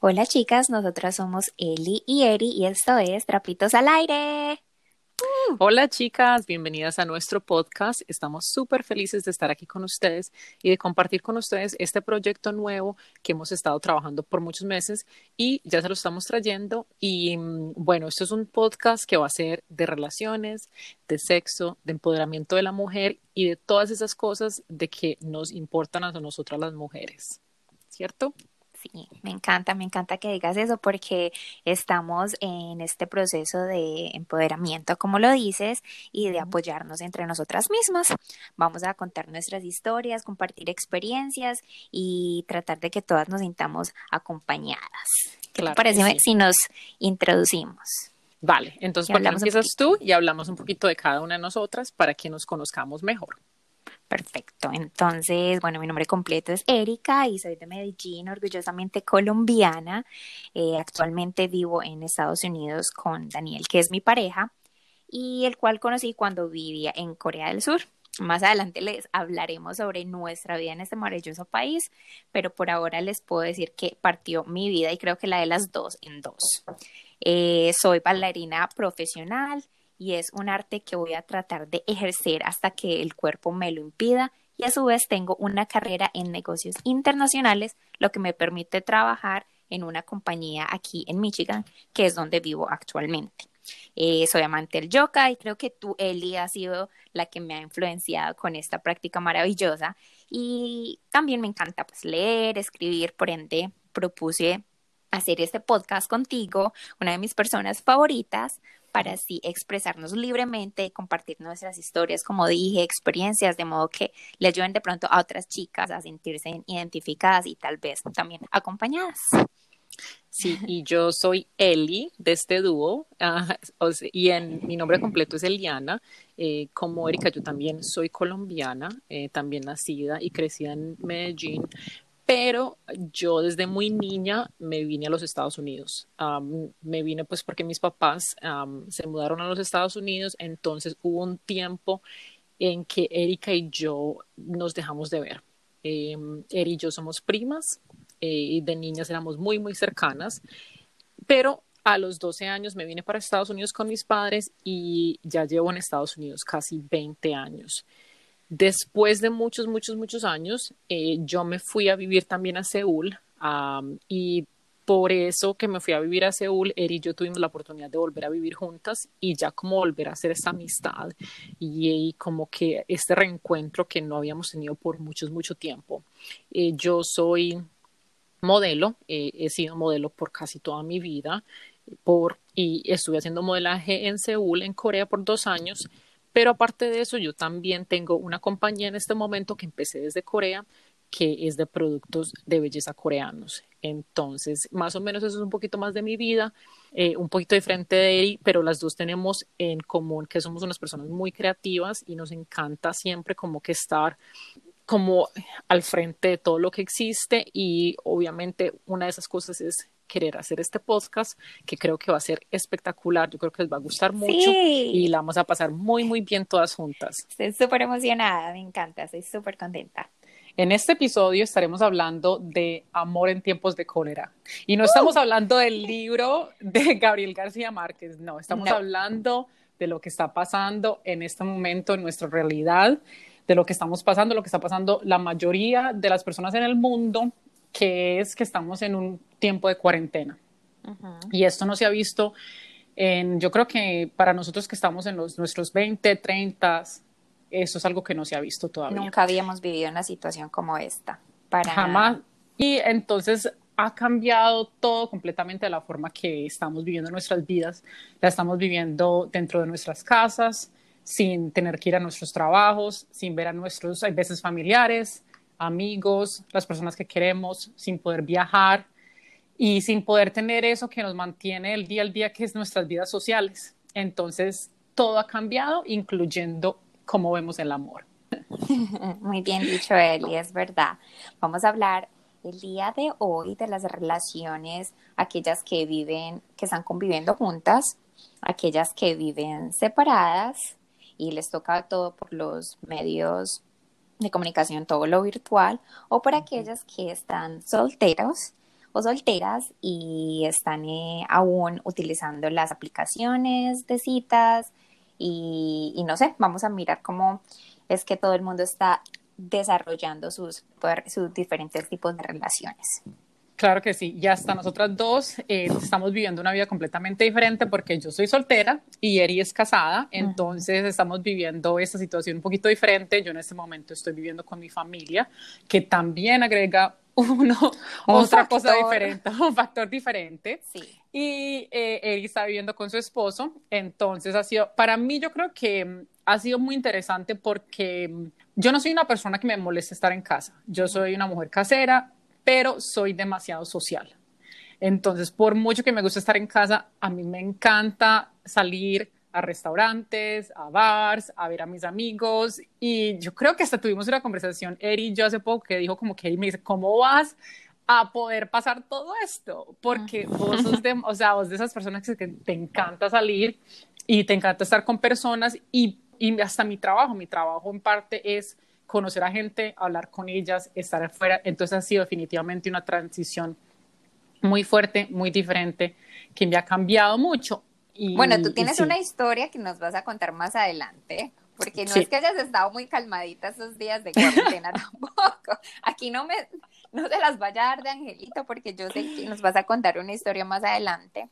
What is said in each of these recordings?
Hola chicas, nosotras somos Eli y Eri y esto es Trapitos al Aire. Hola chicas, bienvenidas a nuestro podcast. Estamos súper felices de estar aquí con ustedes y de compartir con ustedes este proyecto nuevo que hemos estado trabajando por muchos meses y ya se lo estamos trayendo. Y mm, bueno, esto es un podcast que va a ser de relaciones, de sexo, de empoderamiento de la mujer y de todas esas cosas de que nos importan a nosotras las mujeres. ¿Cierto? Sí, me encanta, me encanta que digas eso porque estamos en este proceso de empoderamiento, como lo dices, y de apoyarnos entre nosotras mismas. Vamos a contar nuestras historias, compartir experiencias y tratar de que todas nos sintamos acompañadas. ¿Qué te parece si nos introducimos? Vale, entonces, ¿por qué empiezas tú y hablamos un poquito de cada una de nosotras para que nos conozcamos mejor? Perfecto. Entonces, bueno, mi nombre completo es Erika y soy de Medellín, orgullosamente colombiana. Eh, actualmente vivo en Estados Unidos con Daniel, que es mi pareja, y el cual conocí cuando vivía en Corea del Sur. Más adelante les hablaremos sobre nuestra vida en este maravilloso país, pero por ahora les puedo decir que partió mi vida y creo que la de las dos en dos. Eh, soy bailarina profesional, y es un arte que voy a tratar de ejercer hasta que el cuerpo me lo impida y a su vez tengo una carrera en negocios internacionales, lo que me permite trabajar en una compañía aquí en Michigan, que es donde vivo actualmente. Eh, soy amante del yoga y creo que tú, Eli, has sido la que me ha influenciado con esta práctica maravillosa. Y también me encanta pues, leer, escribir, por ende propuse hacer este podcast contigo, una de mis personas favoritas, para así expresarnos libremente, compartir nuestras historias, como dije, experiencias, de modo que le ayuden de pronto a otras chicas a sentirse identificadas y tal vez también acompañadas. Sí, y yo soy Eli de este dúo, ah, y mi nombre completo es Eliana. Eh, como Erika, yo también soy colombiana, eh, también nacida y crecida en Medellín, pero yo desde muy niña me vine a los Estados Unidos. me vine pues porque mis papás se mudaron a los Estados Unidos, entonces hubo un tiempo en que Erika y yo nos dejamos de ver. Eh, Eri y yo somos primas eh, y de niñas éramos muy, muy cercanas, pero a los 12 años me vine para Estados Unidos con mis padres y ya llevo en Estados Unidos casi 20 años. Después de muchos, muchos, muchos años, eh, yo me fui a vivir también a Seúl y por eso que me fui a vivir a Seúl, Eri y yo tuvimos la oportunidad de volver a vivir juntas y ya como volver a hacer esa amistad y, como que este reencuentro que no habíamos tenido por mucho, mucho tiempo. Eh, yo soy modelo, eh, he sido modelo por casi toda mi vida por, y estuve haciendo modelaje en Seúl, en Corea, por dos años pero aparte de eso, yo también tengo una compañía en este momento que empecé desde Corea, que es de productos de belleza coreanos. Entonces, más o menos eso es un poquito más de mi vida, eh, un poquito diferente de Eri, pero las dos tenemos en común que somos unas personas muy creativas y nos encanta siempre como que estar como al frente de todo lo que existe y obviamente una de esas cosas es querer hacer este podcast, que creo que va a ser espectacular. Yo creo que les va a gustar mucho y la vamos a pasar muy, muy bien todas juntas. Estoy súper emocionada, me encanta, estoy súper contenta. En este episodio estaremos hablando de amor en tiempos de cólera. Y no estamos ¡Uh! hablando del libro de Gabriel García Márquez, no, estamos hablando de lo que está pasando en este momento en nuestra realidad, de lo que estamos pasando, lo que está pasando la mayoría de las personas en el mundo que es que estamos en un tiempo de cuarentena. Y esto no se ha visto en, yo creo que para nosotros que estamos en los, nuestros 20, 30, eso es algo que no se ha visto todavía. Nunca habíamos vivido una situación como esta. Para Jamás. Y entonces ha cambiado todo completamente de la forma que estamos viviendo nuestras vidas. La estamos viviendo dentro de nuestras casas, sin tener que ir a nuestros trabajos, sin ver a nuestros, hay veces familiares, amigos, las personas que queremos, sin poder viajar y sin poder tener eso que nos mantiene el día al día, que es nuestras vidas sociales. Entonces, todo ha cambiado, incluyendo cómo vemos el amor. Muy bien dicho, Eli, es verdad. Vamos a hablar el día de hoy de las relaciones, aquellas que viven, que están conviviendo juntas, aquellas que viven separadas y les toca todo por los medios de comunicación, todo lo virtual, o para aquellas que están solteros o solteras y están eh, aún utilizando las aplicaciones de citas y, y, no sé, vamos a mirar cómo es que todo el mundo está desarrollando sus, sus diferentes tipos de relaciones. Claro que sí, ya está. Nosotras dos eh, estamos viviendo una vida completamente diferente porque yo soy soltera y Eri es casada, entonces estamos viviendo esta situación un poquito diferente. Yo en este momento estoy viviendo con mi familia, que también agrega uno, otra cosa diferente, un factor diferente. Sí. Y eh, Eri está viviendo con su esposo, entonces ha sido, para mí yo creo que mm, ha sido muy interesante porque mm, yo no soy una persona que me moleste estar en casa. Yo soy una mujer casera, pero soy demasiado social. Entonces, por mucho que me guste estar en casa, a mí me encanta salir a restaurantes, a bars, a ver a mis amigos. Y yo creo que hasta tuvimos una conversación, Eri y yo hace poco, que dijo como que me dice, ¿cómo vas a poder pasar todo esto? Porque vos sos de, o sea, vos de esas personas que te encanta salir y te encanta estar con personas y, y hasta mi trabajo, mi trabajo en parte es conocer a gente, hablar con ellas, estar afuera. Entonces ha sido definitivamente una transición muy fuerte, muy diferente, que me ha cambiado mucho. Y, bueno, tú tienes una historia que nos vas a contar más adelante, porque no es que hayas estado muy calmadita esos días de cuarentena tampoco. Aquí no me, no se las vaya a dar de angelito, porque yo sé que nos vas a contar una historia más adelante.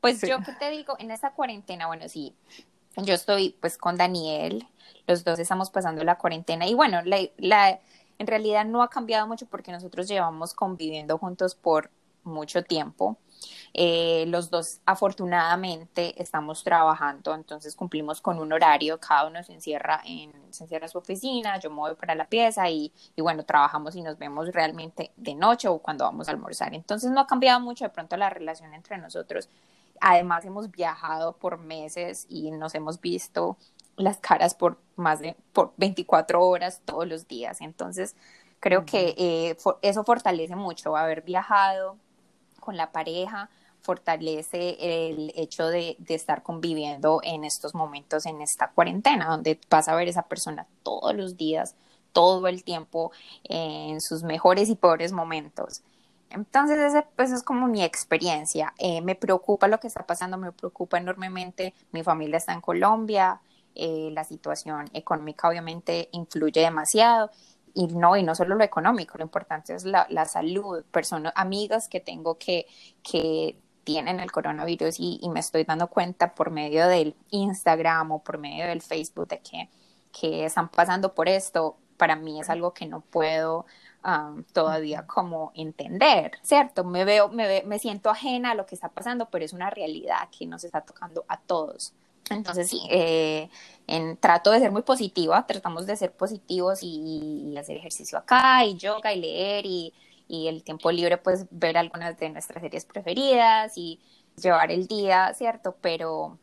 Pues yo qué te digo, en esta cuarentena, bueno, sí, yo estoy pues con Daniel, los dos estamos pasando la cuarentena y bueno, la, en realidad no ha cambiado mucho porque nosotros llevamos conviviendo juntos por mucho tiempo. Eh, los dos afortunadamente estamos trabajando, entonces cumplimos con un horario, cada uno se encierra en, se encierra su oficina, yo me voy para la pieza y, y, bueno, trabajamos y nos vemos realmente de noche o cuando vamos a almorzar. Entonces no ha cambiado mucho de pronto la relación entre nosotros. Además hemos viajado por meses y nos hemos visto las caras por más de por 24 horas todos los días. Entonces, creo que eh, eso fortalece mucho, haber viajado con la pareja, fortalece el hecho de, de, estar conviviendo en estos momentos, en esta cuarentena, donde vas a ver a esa persona todos los días, todo el tiempo, en sus mejores y peores momentos. Entonces, ese pues, es como mi experiencia. Eh, me preocupa lo que está pasando, me preocupa enormemente. Mi familia está en Colombia, eh, la situación económica obviamente influye demasiado y no, y no solo lo económico, lo importante es la, la salud, personas, amigas que tengo que, que tienen el coronavirus y, me estoy dando cuenta por medio del Instagram o por medio del Facebook de que, que están pasando por esto, para mí es algo que no puedo um, todavía como entender, ¿cierto? Me veo, me, me siento ajena a lo que está pasando, pero es una realidad que nos está tocando a todos. Entonces, sí, eh, en, trato de ser muy positiva, tratamos de ser positivos y, hacer ejercicio acá, y yoga, y leer, y, y, el tiempo libre, pues ver algunas de nuestras series preferidas y llevar el día, ¿cierto? Pero...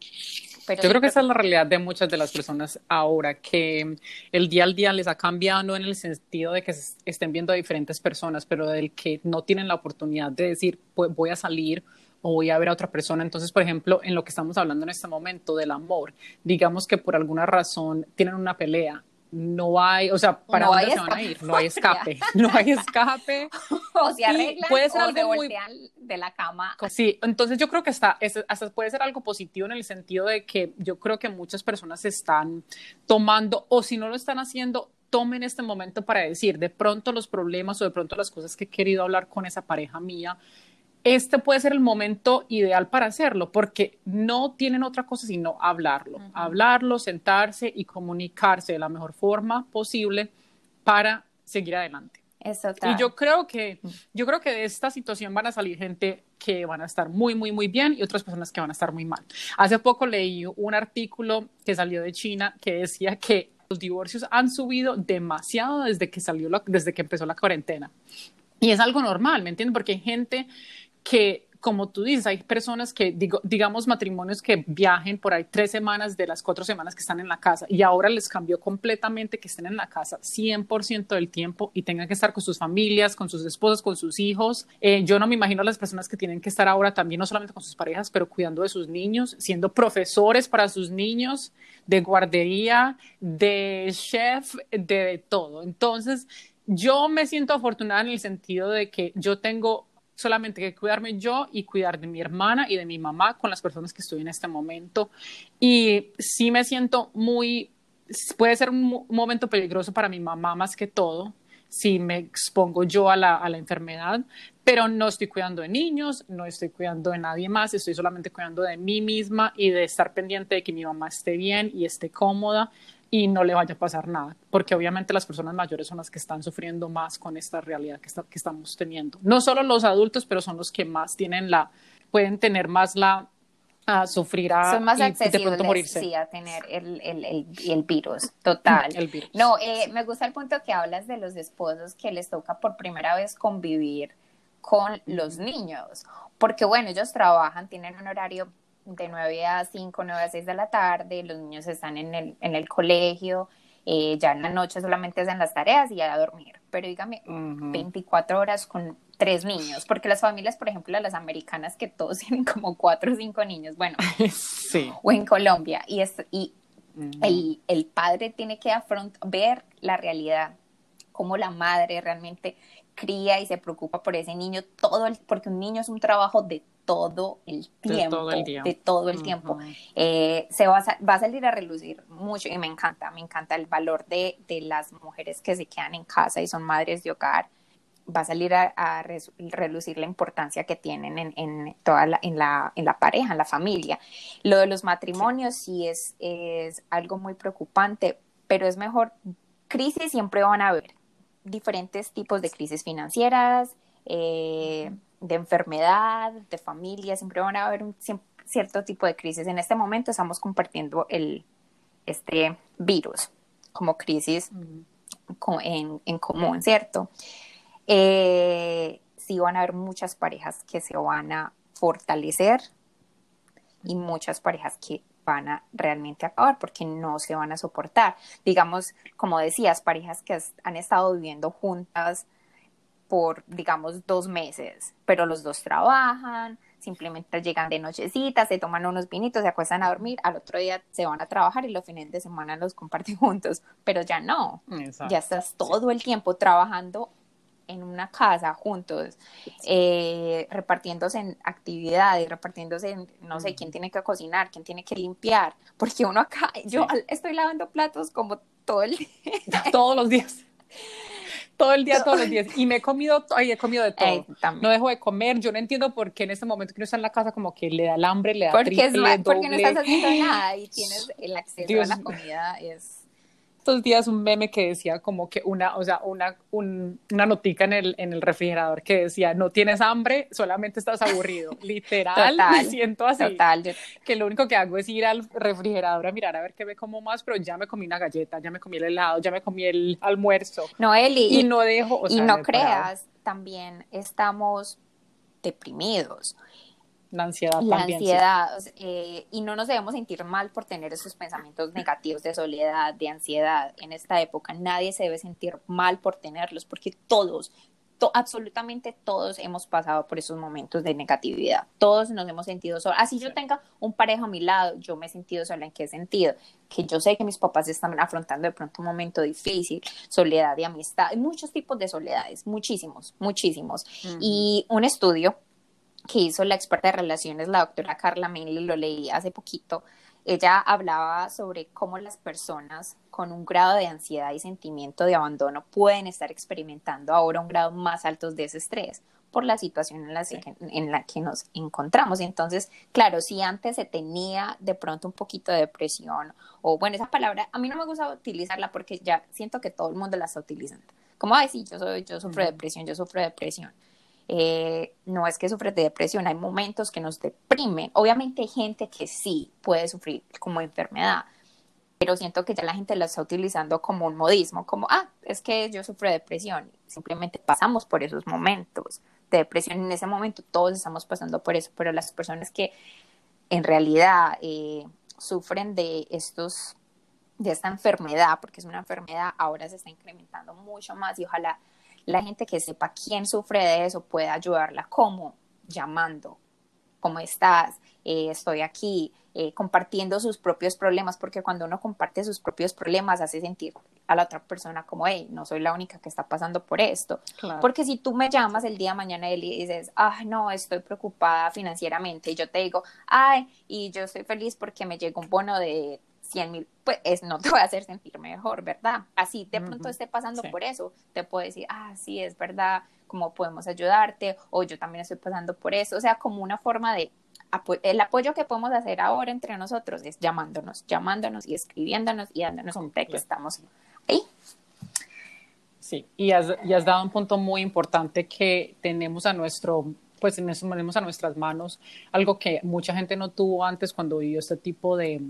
pero Yo creo que esa es la realidad de muchas de las personas ahora, que el día al día les ha cambiado, no en el sentido de que estén viendo a diferentes personas, pero del que no tienen la oportunidad de decir, pues voy a salir o voy a ver a otra persona. Entonces, por ejemplo, en lo que estamos hablando en este momento del amor, digamos que por alguna razón tienen una pelea, no hay, o sea, ¿para dónde se van a ir? No hay escape, no hay escape. o se arreglan puede ser algo muy... de la cama. Sí, entonces yo creo que está, hasta puede ser algo positivo en el sentido de que yo creo que muchas personas están tomando, o si no lo están haciendo, tomen este momento para decir de pronto los problemas o de pronto las cosas que he querido hablar con esa pareja mía este puede ser el momento ideal para hacerlo, porque no tienen otra cosa sino hablarlo, hablarlo, sentarse y comunicarse de la mejor forma posible para seguir adelante. Eso y yo creo que yo creo que de esta situación van a salir gente que van a estar muy muy muy bien y otras personas que van a estar muy mal. Hace poco leí un artículo que salió de China que decía que los divorcios han subido demasiado desde que salió desde que empezó la cuarentena. Y es algo normal, ¿me entienden? Porque hay gente que, como tú dices, hay personas que, digo, digamos, matrimonios que viajen por ahí tres semanas de las cuatro semanas que están en la casa y ahora les cambió completamente que estén en la casa 100% del tiempo y tengan que estar con sus familias, con sus esposas, con sus hijos. Eh, yo no me imagino a las personas que tienen que estar ahora también, no solamente con sus parejas, pero cuidando de sus niños, siendo profesores para sus niños, de guardería, de chef, de todo. Entonces, yo me siento afortunada en el sentido de que yo tengo solamente que cuidarme yo y cuidar de mi hermana y de mi mamá con las personas que estoy en este momento. Y sí me siento muy, puede ser un momento peligroso para mi mamá más que todo, si me expongo yo a la, a la enfermedad, pero no estoy cuidando de niños, no estoy cuidando de nadie más, estoy solamente cuidando de mí misma y de estar pendiente de que mi mamá esté bien y esté cómoda y no le vaya a pasar nada, porque obviamente las personas mayores son las que están sufriendo más con esta realidad que, que estamos teniendo. No solo los adultos, pero son los que más tienen la, pueden tener más la a sufrir a son más accesibles morirse. Sí, a tener el, el, el, el virus total el virus. no eh, me gusta el punto que hablas de los esposos que les toca por primera vez convivir con los niños porque bueno ellos trabajan tienen un horario de 9 a 5 9 a 6 de la tarde los niños están en el, en el colegio eh, ya en la noche solamente hacen las tareas y a dormir. Pero dígame 24 horas con tres niños, porque las familias, por ejemplo, las americanas, que todos tienen como cuatro o cinco niños, bueno, sí. o en Colombia, y, es, y el, el, padre tiene que ver la realidad, cómo la madre realmente cría y se preocupa por ese niño, todo el, porque un niño es un trabajo de todo el tiempo, de todo el, tiempo. Eh, se va a, va a, salir a relucir mucho y me encanta, me encanta el valor de, de las mujeres que se quedan en casa y son madres de hogar va a salir a, relucir la importancia que tienen en, en toda la, en, la, en la pareja, en la familia. Lo de los matrimonios sí, es, es algo muy preocupante, pero es mejor, crisis siempre van a haber, diferentes tipos de crisis financieras, eh, de enfermedad, de familia, siempre van a haber un cierto tipo de crisis. En este momento estamos compartiendo el, este virus como crisis en, en común, ¿cierto? eh, sí van a haber muchas parejas que se van a fortalecer y muchas parejas que van a realmente acabar porque no se van a soportar. Digamos, como decías, parejas que han estado viviendo juntas por, digamos, dos meses, pero los dos trabajan, simplemente llegan de nochecita, se toman unos vinitos, se acuestan a dormir, al otro día se van a trabajar y los fines de semana los comparten juntos, pero ya no, ya estás todo el tiempo trabajando en una casa juntos, eh, repartiéndose en actividades, repartiéndose en, no sé, quién tiene que cocinar, quién tiene que limpiar, porque uno acá, yo estoy lavando platos como todo el día. Todos los días. Todo el día, todos los días. Y me he comido, ay, he comido de todo. no dejo de comer. Yo no entiendo por qué en este momento que uno está en la casa como que le da el hambre, le da porque triple, es Porque no estás haciendo nada y tienes el acceso a la comida. Es estos días un meme que decía como que una, o sea, una, una notica en el, en el refrigerador que decía, no tienes hambre, solamente estás aburrido. Literal, me siento así. Total. Que lo único que hago es ir al refrigerador a mirar a ver qué me como más, pero ya me comí una galleta, ya me comí el helado, ya me comí el almuerzo. No, Eli. Y, no dejo, Y no creas, también estamos deprimidos la ansiedad la también. ansiedad, eh, y no nos debemos sentir mal por tener esos pensamientos negativos de soledad, de ansiedad en esta época. Nadie se debe sentir mal por tenerlos, porque todos, absolutamente todos hemos pasado por esos momentos de negatividad. Todos nos hemos sentido solos. Así yo tenga un pareja a mi lado, yo me he sentido sola. ¿En qué sentido? Que yo sé que mis papás están afrontando de pronto un momento difícil, soledad de amistad, muchos tipos de soledades, muchísimos, muchísimos. Y un estudio que hizo la experta de relaciones, la doctora Carla Mainley, lo leí hace poquito. Ella hablaba sobre cómo las personas con un grado de ansiedad y sentimiento de abandono pueden estar experimentando ahora un grado más alto de ese estrés por la situación en la, que, en la que nos encontramos. Entonces, claro, si antes se tenía de pronto un poquito de depresión, o bueno, esa palabra, a mí no me gusta utilizarla porque ya siento que todo el mundo la está utilizando. Como, sí, yo, soy, yo sufro de depresión, yo sufro de depresión. Eh, no es que sufres de depresión, hay momentos que nos deprimen. Obviamente hay gente que sí puede sufrir como enfermedad, pero siento que ya la gente lo está utilizando como un modismo, como, ah, es que yo sufro de depresión. Simplemente pasamos por esos momentos de depresión. En ese momento todos estamos pasando por eso, pero las personas que en realidad eh, sufren de estos de esta enfermedad, porque es una enfermedad, ahora se está incrementando mucho más y ojalá la gente que sepa quién sufre de eso puede ayudarla, como llamando ¿cómo estás? Eh, estoy aquí, eh, compartiendo sus propios problemas, porque cuando uno comparte sus propios problemas hace sentir a la otra persona como, hey, no soy la única que está pasando por esto. Porque si tú me llamas el día de mañana y dices, ah, no, estoy preocupada financieramente, y yo te digo, ay, y yo estoy feliz porque me llegó un bono de 100 mil, pues no te voy a hacer sentir mejor, ¿verdad? Así de pronto esté pasando por eso, te puedo decir, ah, sí, es verdad, cómo podemos ayudarte, o yo también estoy pasando por eso, o sea, como una forma de el apoyo que podemos hacer ahora entre nosotros es llamándonos, llamándonos y escribiéndonos y dándonos un texto, estamos ahí. Sí, y has, y has dado un punto muy importante que tenemos a nuestro pues tenemos a nuestras manos algo que mucha gente no tuvo antes cuando vivió este tipo de,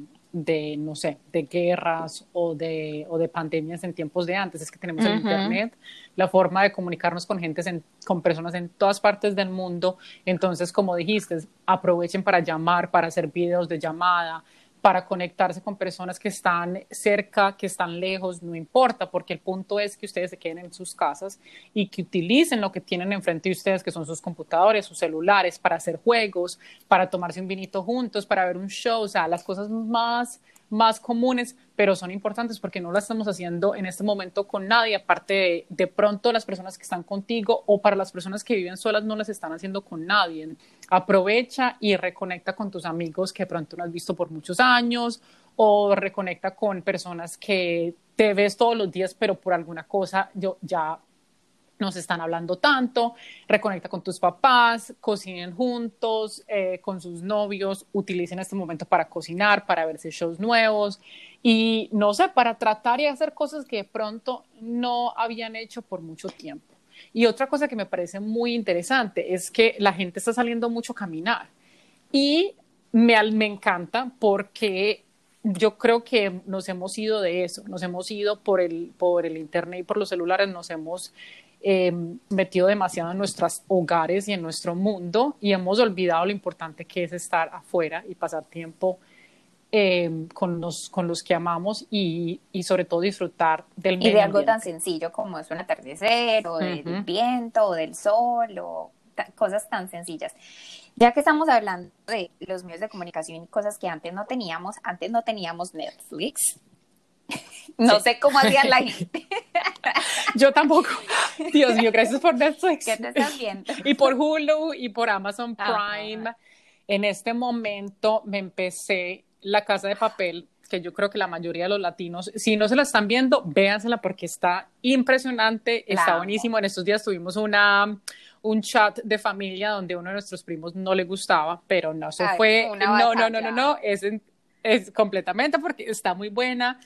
de, no sé, de guerras o de, o de pandemias en tiempos de antes, es que tenemos el Internet, la forma de comunicarnos con gente, con personas en todas partes del mundo. Entonces, como dijiste, aprovechen para llamar, para hacer videos de llamada, para conectarse con personas que están cerca, que están lejos, no importa, porque el punto es que ustedes se queden en sus casas y que utilicen lo que tienen enfrente de ustedes, que son sus computadores, sus celulares, para hacer juegos, para tomarse un vinito juntos, para ver un show, o sea, las cosas más más comunes, pero son importantes porque no las estamos haciendo en este momento con nadie, aparte de, de pronto las personas que están contigo o para las personas que viven solas no las están haciendo con nadie. Aprovecha y reconecta con tus amigos que de pronto no has visto por muchos años o reconecta con personas que te ves todos los días, pero por alguna cosa yo ya no se están hablando tanto, reconecta con tus papás, cocinen juntos, eh, con sus novios, utilicen este momento para cocinar, para verse shows nuevos. Y no sé, para tratar y hacer cosas que de pronto no habían hecho por mucho tiempo. Y otra cosa que me parece muy interesante es que la gente está saliendo mucho a caminar. Y me, me encanta porque yo creo que nos hemos ido de eso, nos hemos ido por el, por el Internet y por los celulares, nos hemos eh, metido demasiado en nuestros hogares y en nuestro mundo y hemos olvidado lo importante que es estar afuera y pasar tiempo eh, con, los, con los que amamos y, y, sobre todo disfrutar del medio Y de algo tan sencillo como es un atardecer o del viento o del sol o cosas tan sencillas. Ya que estamos hablando de los medios de comunicación y cosas que antes no teníamos, antes no teníamos Netflix, no sé cómo hacían la gente. Yo tampoco. Dios mío, gracias por Netflix. ¿Qué te estás viendo? Y por Hulu y por Amazon Prime. En este momento me empecé La Casa de Papel, que yo creo que la mayoría de los latinos, si no se la están viendo, véansela porque está impresionante, está buenísimo. En estos días tuvimos una un chat de familia donde uno de nuestros primos no le gustaba, pero no, eso fue, no, no, no, no, no, es, es completamente porque está muy buena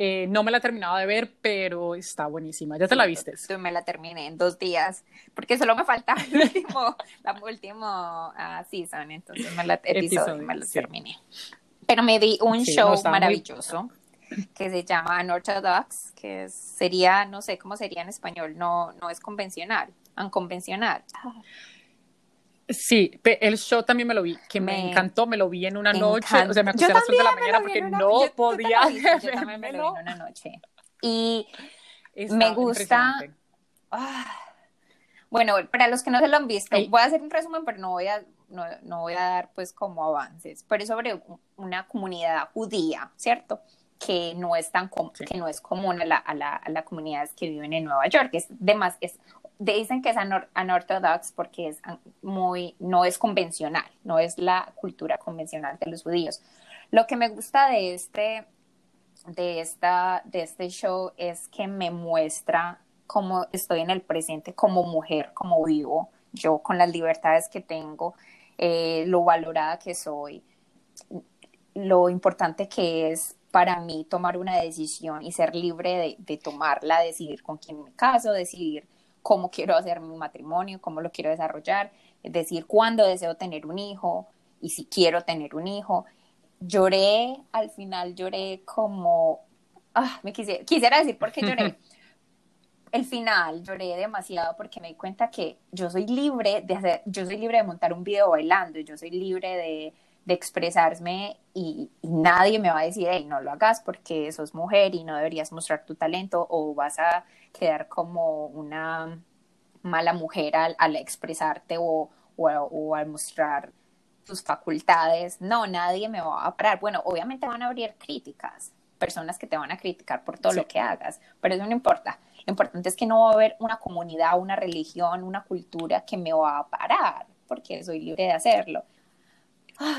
eh, no me la he terminado de ver, pero está buenísima. ¿Ya te la viste? Yo me la terminé en dos días, porque solo me falta el último, la último uh, season, entonces me la, episodio, me la terminé. Pero me vi un show maravilloso que se llama Unorthodox, que sería, no sé cómo sería en español, no, no es convencional, unconvencional. Sí, el show también me lo vi, que me, encantó, me lo vi en una noche, o sea, me acosté a las 3 de la mañana porque no podía Yo también me lo vi en una noche. Y me gusta... Ah, bueno, para los que no se lo han visto, voy a hacer un resumen, pero no voy a, no, no voy a dar pues como avances, pero es sobre una comunidad judía, ¿cierto? que no es tan que no es común a la, a, la, a la comunidad que viven en Nueva York. Es, demás, es dicen que es anortodox porque es muy, no es convencional, no es la cultura convencional de los judíos. Lo que me gusta de este, de esta, de este show es que me muestra cómo estoy en el presente como mujer, como vivo, yo con las libertades que tengo, eh, lo valorada que soy, lo importante que es para mí tomar una decisión y ser libre de, de tomarla, decidir con quién me caso, decidir cómo quiero hacer mi matrimonio, cómo lo quiero desarrollar, es decir, cuándo deseo tener un hijo y si quiero tener un hijo. Lloré, al final lloré como, ah, me quisiera, quisiera decir por qué lloré. el final lloré demasiado porque me di cuenta que yo soy libre de hacer, yo soy libre de montar un video bailando, yo soy libre de, de expresarme y, y, nadie me va a decir, hey, no lo hagas porque sos mujer y no deberías mostrar tu talento o vas a quedar como una mala mujer al, al expresarte o, o, al mostrar tus facultades, no, nadie me va a parar. Bueno, obviamente van a abrir críticas, personas que te van a criticar por todo lo que hagas, pero eso no importa. Lo importante es que no va a haber una comunidad, una religión, una cultura que me va a parar, porque soy libre de hacerlo.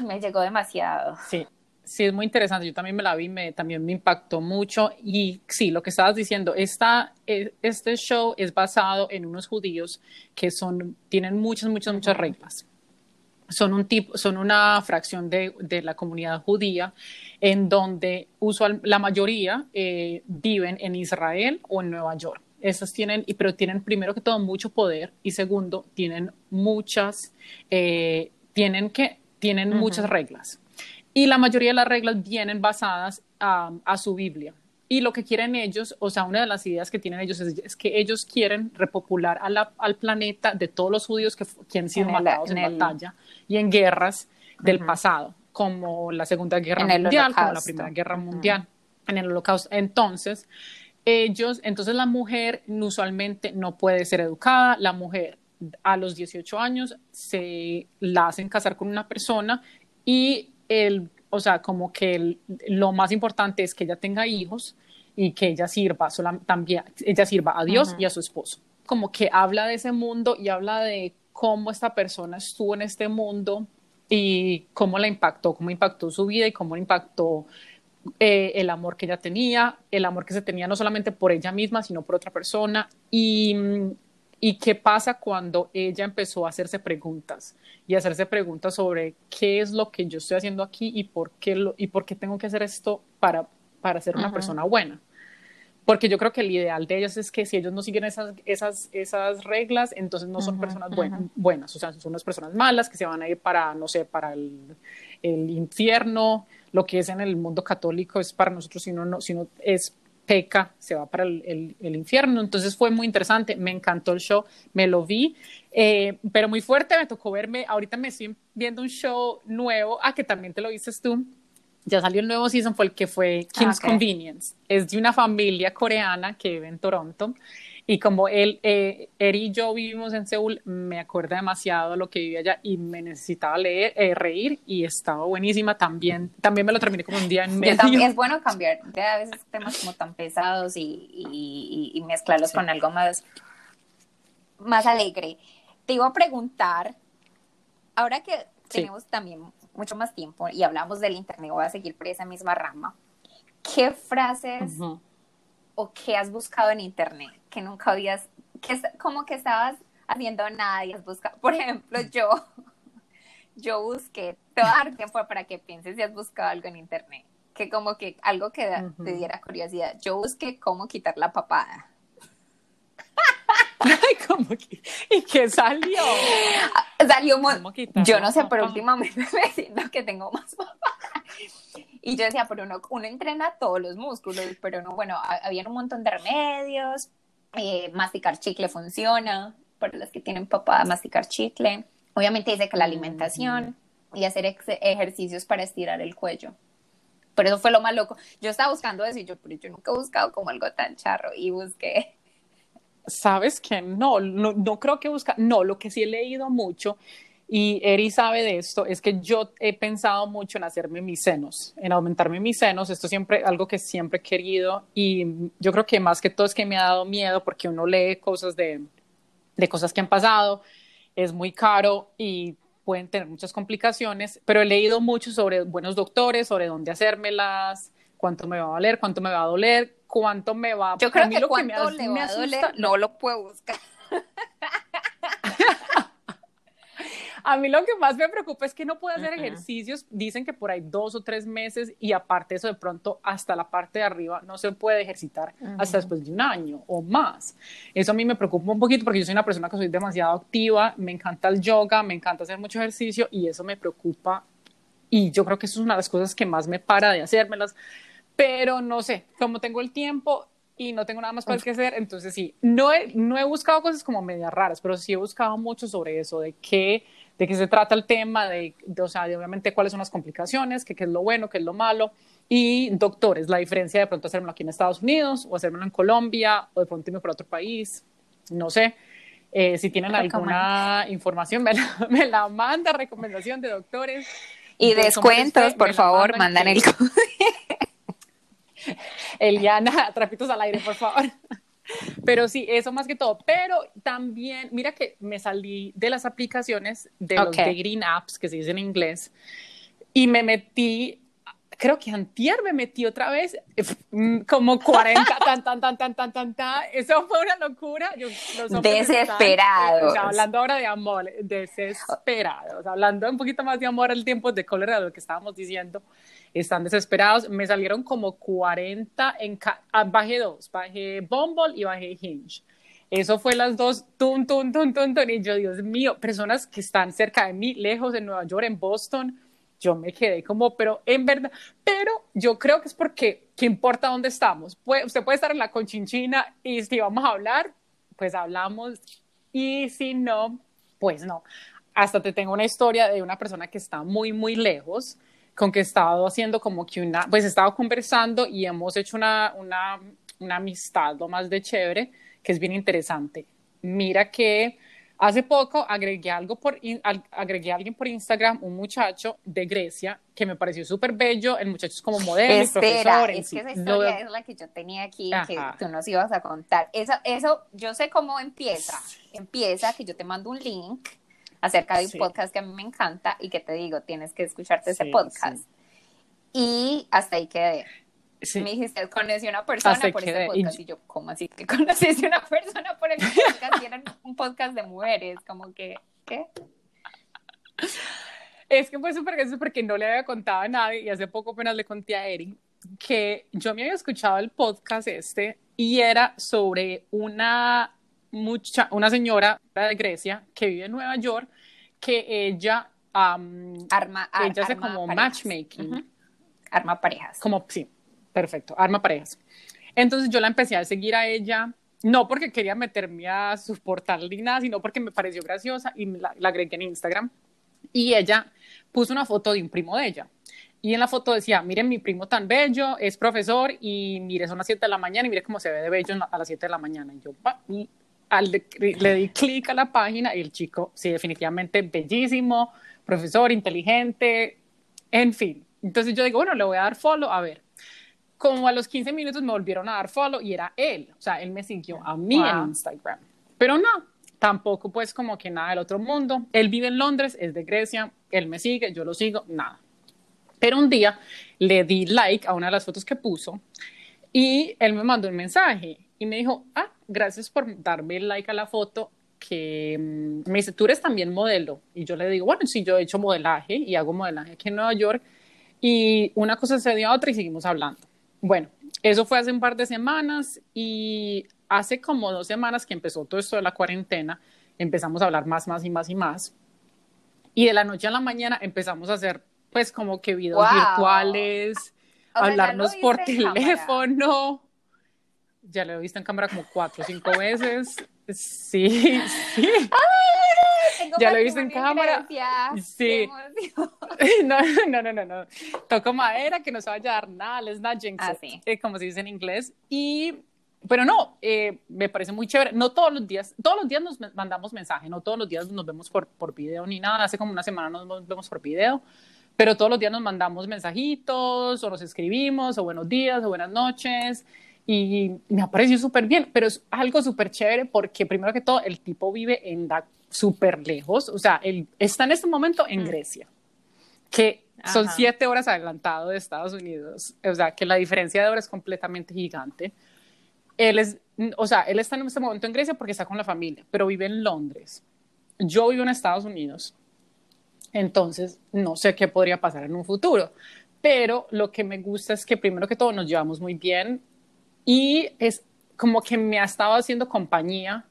Me llegó demasiado. Sí, sí, es muy interesante. Yo también me la vi, me, también me impactó mucho. Y sí, lo que estabas diciendo, esta, e, este show es basado en unos judíos que son, tienen muchas, muchas, muchas reglas son un tipo, son una fracción de, de la comunidad judía en donde usual, la mayoría eh, viven en Israel o en Nueva York. Esas tienen, pero tienen primero que todo mucho poder y segundo tienen muchas, eh, tienen que, tienen muchas reglas. Y la mayoría de las reglas vienen basadas a, a su Biblia. Y lo que quieren ellos, o sea, una de las ideas que tienen ellos es, que ellos quieren repopular al planeta de todos los judíos que, han sido matados en, batalla y en guerras del pasado, como la Segunda Guerra Mundial, como la Primera Guerra Mundial, en el Holocausto. Entonces, ellos, entonces la mujer usualmente no puede ser educada, la mujer a los 18 años se la hacen casar con una persona y el o sea, como que lo más importante es que ella tenga hijos y que ella sirva también, ella sirva a Dios y a su esposo. Como que habla de ese mundo y habla de cómo esta persona estuvo en este mundo y cómo la impactó, cómo impactó su vida y cómo impactó eh, el amor que ella tenía, el amor que se tenía no solamente por ella misma, sino por otra persona. Y mm, ¿Y qué pasa cuando ella empezó a hacerse preguntas y a hacerse preguntas sobre qué es lo que yo estoy haciendo aquí y por qué, lo, y por qué tengo que hacer esto para, para ser una persona buena? Porque yo creo que el ideal de ellos es que si ellos no siguen esas, esas, esas reglas, entonces no son personas buenas, o sea, son unas personas malas que se van a ir para, no sé, para el, el infierno, lo que es en el mundo católico es para nosotros, si no, no, si no es peca, se va para el, infierno. Entonces fue muy interesante, me encantó el show, me lo vi, eh, pero muy fuerte, me tocó verme, ahorita me estoy viendo un show nuevo, ah, que también te lo dices tú, ya salió el nuevo season, fue el que fue King's Convenience, es de una familia coreana que vive en Toronto y como él, eh, y yo vivimos en Seúl, me acuerda demasiado lo que vivía allá y me necesitaba leer, eh, reír y estaba buenísima también. También me lo terminé como un día en medio. también es bueno cambiar de a veces temas como tan pesados y, y, mezclarlos con algo más, más alegre. Te iba a preguntar, ahora que tenemos también mucho más tiempo y hablamos del internet, voy a seguir por esa misma rama. ¿Qué frases o qué has buscado en internet que nunca habías, que como que estabas haciendo nada y has buscado, por ejemplo, yo, yo busqué, te voy a dar tiempo para que pienses si has buscado algo en internet, que como que algo que te diera curiosidad. Yo busqué cómo quitar la papada. ¿cómo que? ¿Y qué salió? Salió muy... Yo no sé, pero últimamente me siento que tengo más papada. Y yo decía, pero uno, uno entrena todos los músculos, pero no, bueno, había un montón de remedios, eh, masticar chicle funciona, para los que tienen papá, masticar chicle. Obviamente dice que la alimentación y hacer ejercicios para estirar el cuello. Pero eso fue lo más loco. Yo estaba buscando eso y yo, pero yo nunca he buscado como algo tan charro y busqué. Sabes que no, no, no creo que busca, no, lo que sí he leído mucho y Eri sabe de esto, es que yo he pensado mucho en hacerme mis senos, en aumentarme mis senos. Esto es siempre algo que siempre he querido y yo creo que más que todo es que me ha dado miedo porque uno lee cosas de, de cosas que han pasado, es muy caro y pueden tener muchas complicaciones, pero he leído mucho sobre buenos doctores, sobre dónde hacérmelas, cuánto me va a valer, cuánto me va a doler, cuánto me va a... Yo creo que cuánto le va a doler no lo puedo buscar. A mí lo que más me preocupa es que no puedo hacer ejercicios. Dicen que por ahí dos o tres meses y aparte eso de pronto hasta la parte de arriba no se puede ejercitar hasta después de un año o más. Eso a mí me preocupa un poquito porque yo soy una persona que soy demasiado activa, me encanta el yoga, me encanta hacer mucho ejercicio y eso me preocupa y yo creo que eso es una de las cosas que más me para de hacérmelas. Pero no sé, como tengo el tiempo, y no tengo nada más para que hacer, entonces sí, no he, no he buscado cosas como medias raras, pero sí he buscado mucho sobre eso, de qué, de qué se trata el tema, de, o sea, de obviamente cuáles son las complicaciones, qué, qué es lo bueno, qué es lo malo, y doctores, la diferencia de pronto hacérmelo aquí en Estados Unidos o hacérmelo en Colombia o de pronto irme para otro país, no sé. Eh, si tienen alguna información, me la, me la manda, recomendación de doctores. Y descuentos, por favor, mandan el Eliana, trapitos al aire, por favor. Pero sí, eso más que todo. Pero también, mira que me salí de las aplicaciones de los Green Apps, que se dice en inglés, y me metí creo que antier me metí otra vez, mm, como 40, tan, tan, tan, tan, tan, tan, tan. Eso fue una locura. Desesperados. hablando ahora de amor, desesperados. Hablando un poquito más de amor al tiempo de cólera, de lo que estábamos diciendo. Están desesperados. Me salieron como 40 en... Ah, bajé dos. Bajé Bumble y bajé Hinge. Eso fue las dos, tun, tun, tun, tun, tun. Y yo, Dios mío, personas que están cerca de mí, lejos en Nueva York, en Boston yo me quedé como, pero en verdad, pero yo creo que es porque, ¿qué importa dónde estamos? usted puede estar en la conchinchina y si vamos a hablar, pues hablamos y si no, pues no. Hasta te tengo una historia de una persona que está muy, muy lejos, con que he estado haciendo como que una, pues he estado conversando y hemos hecho una, una, una amistad lo más de chévere, que es bien interesante. Mira que Hace poco agregué, algo por, agregué a alguien por Instagram, un muchacho de Grecia, que me pareció súper bello. El muchacho es como modelo Espera, profesor. es que esa historia es la que yo tenía aquí, que tú nos ibas a contar. Eso, eso, yo sé cómo empieza. Empieza que yo te mando un link acerca de un podcast que a mí me encanta y que te digo, tienes que escucharte ese podcast. Y hasta ahí quedé. Me dijiste, conocí a una persona por ese podcast. Y... yo, ¿cómo así que conociste a una persona por el podcast? y era un podcast de mujeres, como que, ¿qué? Es que fue súper gracioso porque no le había contado a nadie y hace poco apenas le conté a Erin que yo me había escuchado el podcast este y era sobre una mucha, una señora de Grecia que vive en Nueva York que ella arma, ella hace como matchmaking. Arma parejas. Como, sí, Perfecto, arma parejas. Entonces yo la empecé a seguir a ella, no porque quería meterme a su portal ni nada, sino porque me pareció graciosa y la, agregué en Instagram. Y ella puso una foto de un primo de ella. Y en la foto decía, miren mi primo tan bello, es profesor y mire, son las 7 de la mañana y mire cómo se ve de bello a las 7 de la mañana. Y yo le di clic a la página y el chico, sí, definitivamente bellísimo, profesor, inteligente, en fin. Entonces yo digo, bueno, le voy a dar follow, a ver como a los 15 minutos me volvieron a dar follow y era él, o sea, él me siguió a mí en Instagram. Pero no, tampoco pues como que nada del otro mundo. Él vive en Londres, es de Grecia, él me sigue, yo lo sigo, nada. Pero un día le di like a una de las fotos que puso y él me mandó un mensaje y me dijo, ah, gracias por darme el like a la foto que mm, me dice, tú eres también modelo. Y yo le digo, bueno, sí, yo he hecho modelaje y hago modelaje aquí en Nueva York. Y una cosa se dio a otra y seguimos hablando. Bueno, eso fue hace un par de semanas y hace como dos semanas que empezó todo esto de la cuarentena, empezamos a hablar más, más y más y más. Y de la noche a la mañana empezamos a hacer pues como que videos virtuales, hablarnos por teléfono. Ya lo he visto en cámara como cuatro o cinco veces. Sí, sí ya lo he visto en cámara. Sí. No, no, no, no, no. Toco madera que no se vaya a dar nada, les da jinx, ah, eh, como se dice en inglés. Y, pero no, eh, me parece muy chévere. No todos los días, todos los días nos mandamos mensaje, no todos los días nos vemos por, por video ni nada. Hace como una semana nos vemos por video pero todos los días nos mandamos mensajitos o nos escribimos o buenos días o buenas noches y me ha parecido súper bien, pero es algo súper chévere porque primero que todo el tipo vive en súper lejos, o sea, él está en este momento en mm. Grecia, que son siete horas adelantado de Estados Unidos, o sea, que la diferencia de horas es completamente gigante. Él es, o sea, él está en este momento en Grecia porque está con la familia, pero vive en Londres. Yo vivo en Estados Unidos, entonces no sé qué podría pasar en un futuro, pero lo que me gusta es que primero que todo nos llevamos muy bien y es como que me ha estado haciendo compañía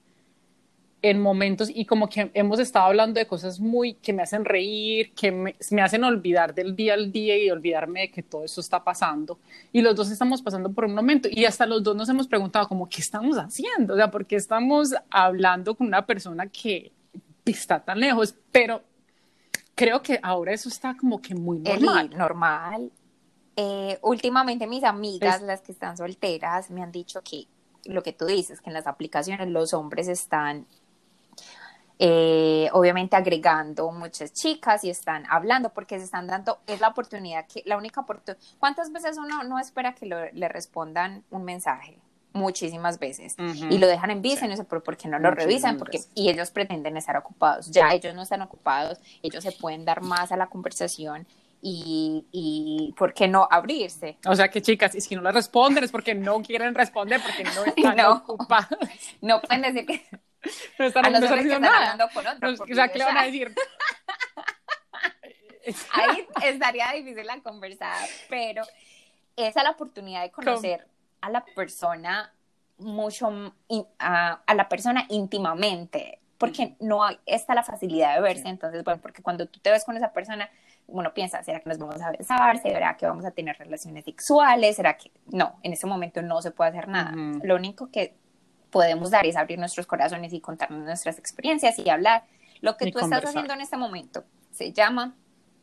en momentos y como que hemos estado hablando de cosas muy que me hacen reír, que me, hacen olvidar del día al día y olvidarme de que todo eso está pasando. Y los dos estamos pasando por un momento y hasta los dos nos hemos preguntado como, ¿qué estamos haciendo? O sea, ¿por qué estamos hablando con una persona que está tan lejos? Pero creo que ahora eso está como que muy normal. normal. Eh, últimamente mis amigas, las que están solteras, me han dicho que lo que tú dices, que en las aplicaciones los hombres están eh, obviamente agregando muchas chicas y están hablando porque se están dando, es la oportunidad que, la única oportunidad, ¿cuántas veces uno no espera que le respondan un mensaje? Muchísimas veces. Y lo dejan en visto y no sé por, qué no lo revisan, porque, y ellos pretenden estar ocupados. Ya ellos no están ocupados, ellos se pueden dar más a la conversación y, y ¿por qué no abrirse? O sea que chicas, y si no le responden es porque no quieren responder, porque no están ocupadas. No pueden decir que no están, a no están nada. Con otro, o sea, ¿qué le van a decir? Ahí estaría difícil la conversar, pero esa es la oportunidad de conocer a la persona mucho, a, a la persona íntimamente, porque no hay, está la facilidad de verse, entonces, bueno, porque cuando tú te ves con esa persona, uno piensa, ¿será que nos vamos a besar? ¿Será que vamos a tener relaciones sexuales? ¿Será que no? En ese momento no se puede hacer nada. Lo único que podemos dar es abrir nuestros corazones y contarnos nuestras experiencias y hablar. Lo que tú estás haciendo en este momento se llama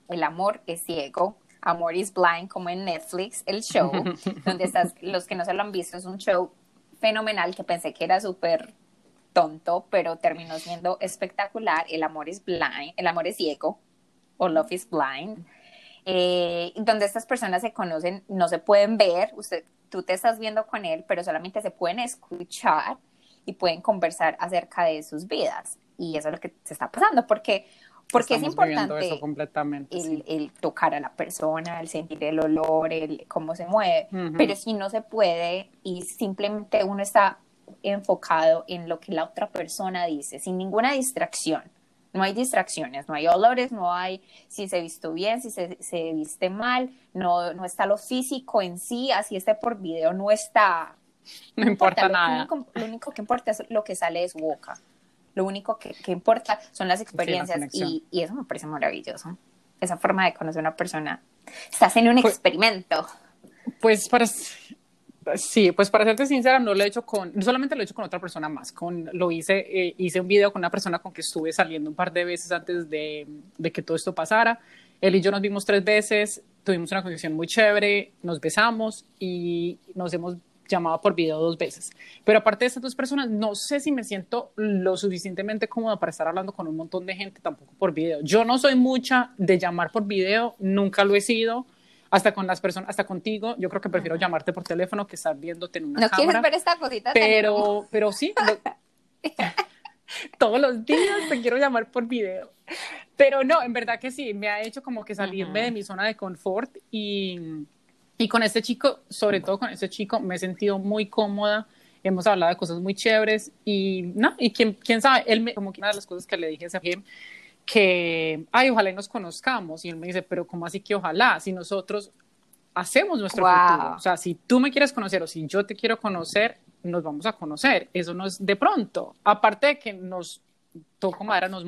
El amor es ciego. Amor is Blind, como en Netflix, el show, donde estás, los que no se lo han visto, es un show fenomenal que pensé que era súper tonto, pero terminó siendo espectacular. El amor es blind, el amor es ciego, o Love is Blind, eh, donde estas personas se conocen, no se pueden ver, usted, tú te estás viendo con él, pero solamente se pueden escuchar y pueden conversar acerca de sus vidas. Y eso es lo que se está pasando, porque, porque es importante eso completamente, el, tocar a la persona, el sentir el olor, el cómo se mueve, pero si no se puede y simplemente uno está enfocado en lo que la otra persona dice, sin ninguna distracción no hay distracciones, no hay olores, no hay si se visto bien, si se, se viste mal, no, no está lo físico en sí, así esté por video, no está... No, importa, nada. Lo único, que importa es lo que sale de su boca. Lo único que, que importa son las experiencias y, y, eso me parece maravilloso. Esa forma de conocer a una persona. Estás en un pues experimento. Pues para Sí, pues para serte sincera, no lo he hecho con, no solamente lo he hecho con otra persona más, con, lo hice, eh, hice un video con una persona con que estuve saliendo un par de veces antes de, de, que todo esto pasara. Él y yo nos vimos tres veces, tuvimos una conversación muy chévere, nos besamos y nos hemos llamado por video dos veces. Pero aparte de estas dos personas, no sé si me siento lo suficientemente cómoda para estar hablando con un montón de gente tampoco por video. Yo no soy mucha de llamar por video, nunca lo he sido hasta con las personas, hasta contigo, yo creo que prefiero llamarte por teléfono que estar viéndote en una ¿No quieres ver esta cosita? Pero, pero sí, todos los días te quiero llamar por video. Pero no, en verdad que sí, me ha hecho como que salirme de mi zona de confort y, y con este chico, sobre todo con este chico, me he sentido muy cómoda. Hemos hablado de cosas muy chéveres y no, y quién, quién sabe, él me, como que una de las cosas que le dije a Sergio que, ay, ojalá y nos conozcamos. Y él me dice, pero ¿cómo así que ojalá? Si nosotros hacemos nuestro futuro. O sea, si tú me quieres conocer o si yo te quiero conocer, nos vamos a conocer. Eso no es de pronto. Aparte de que nos toco madera, nos,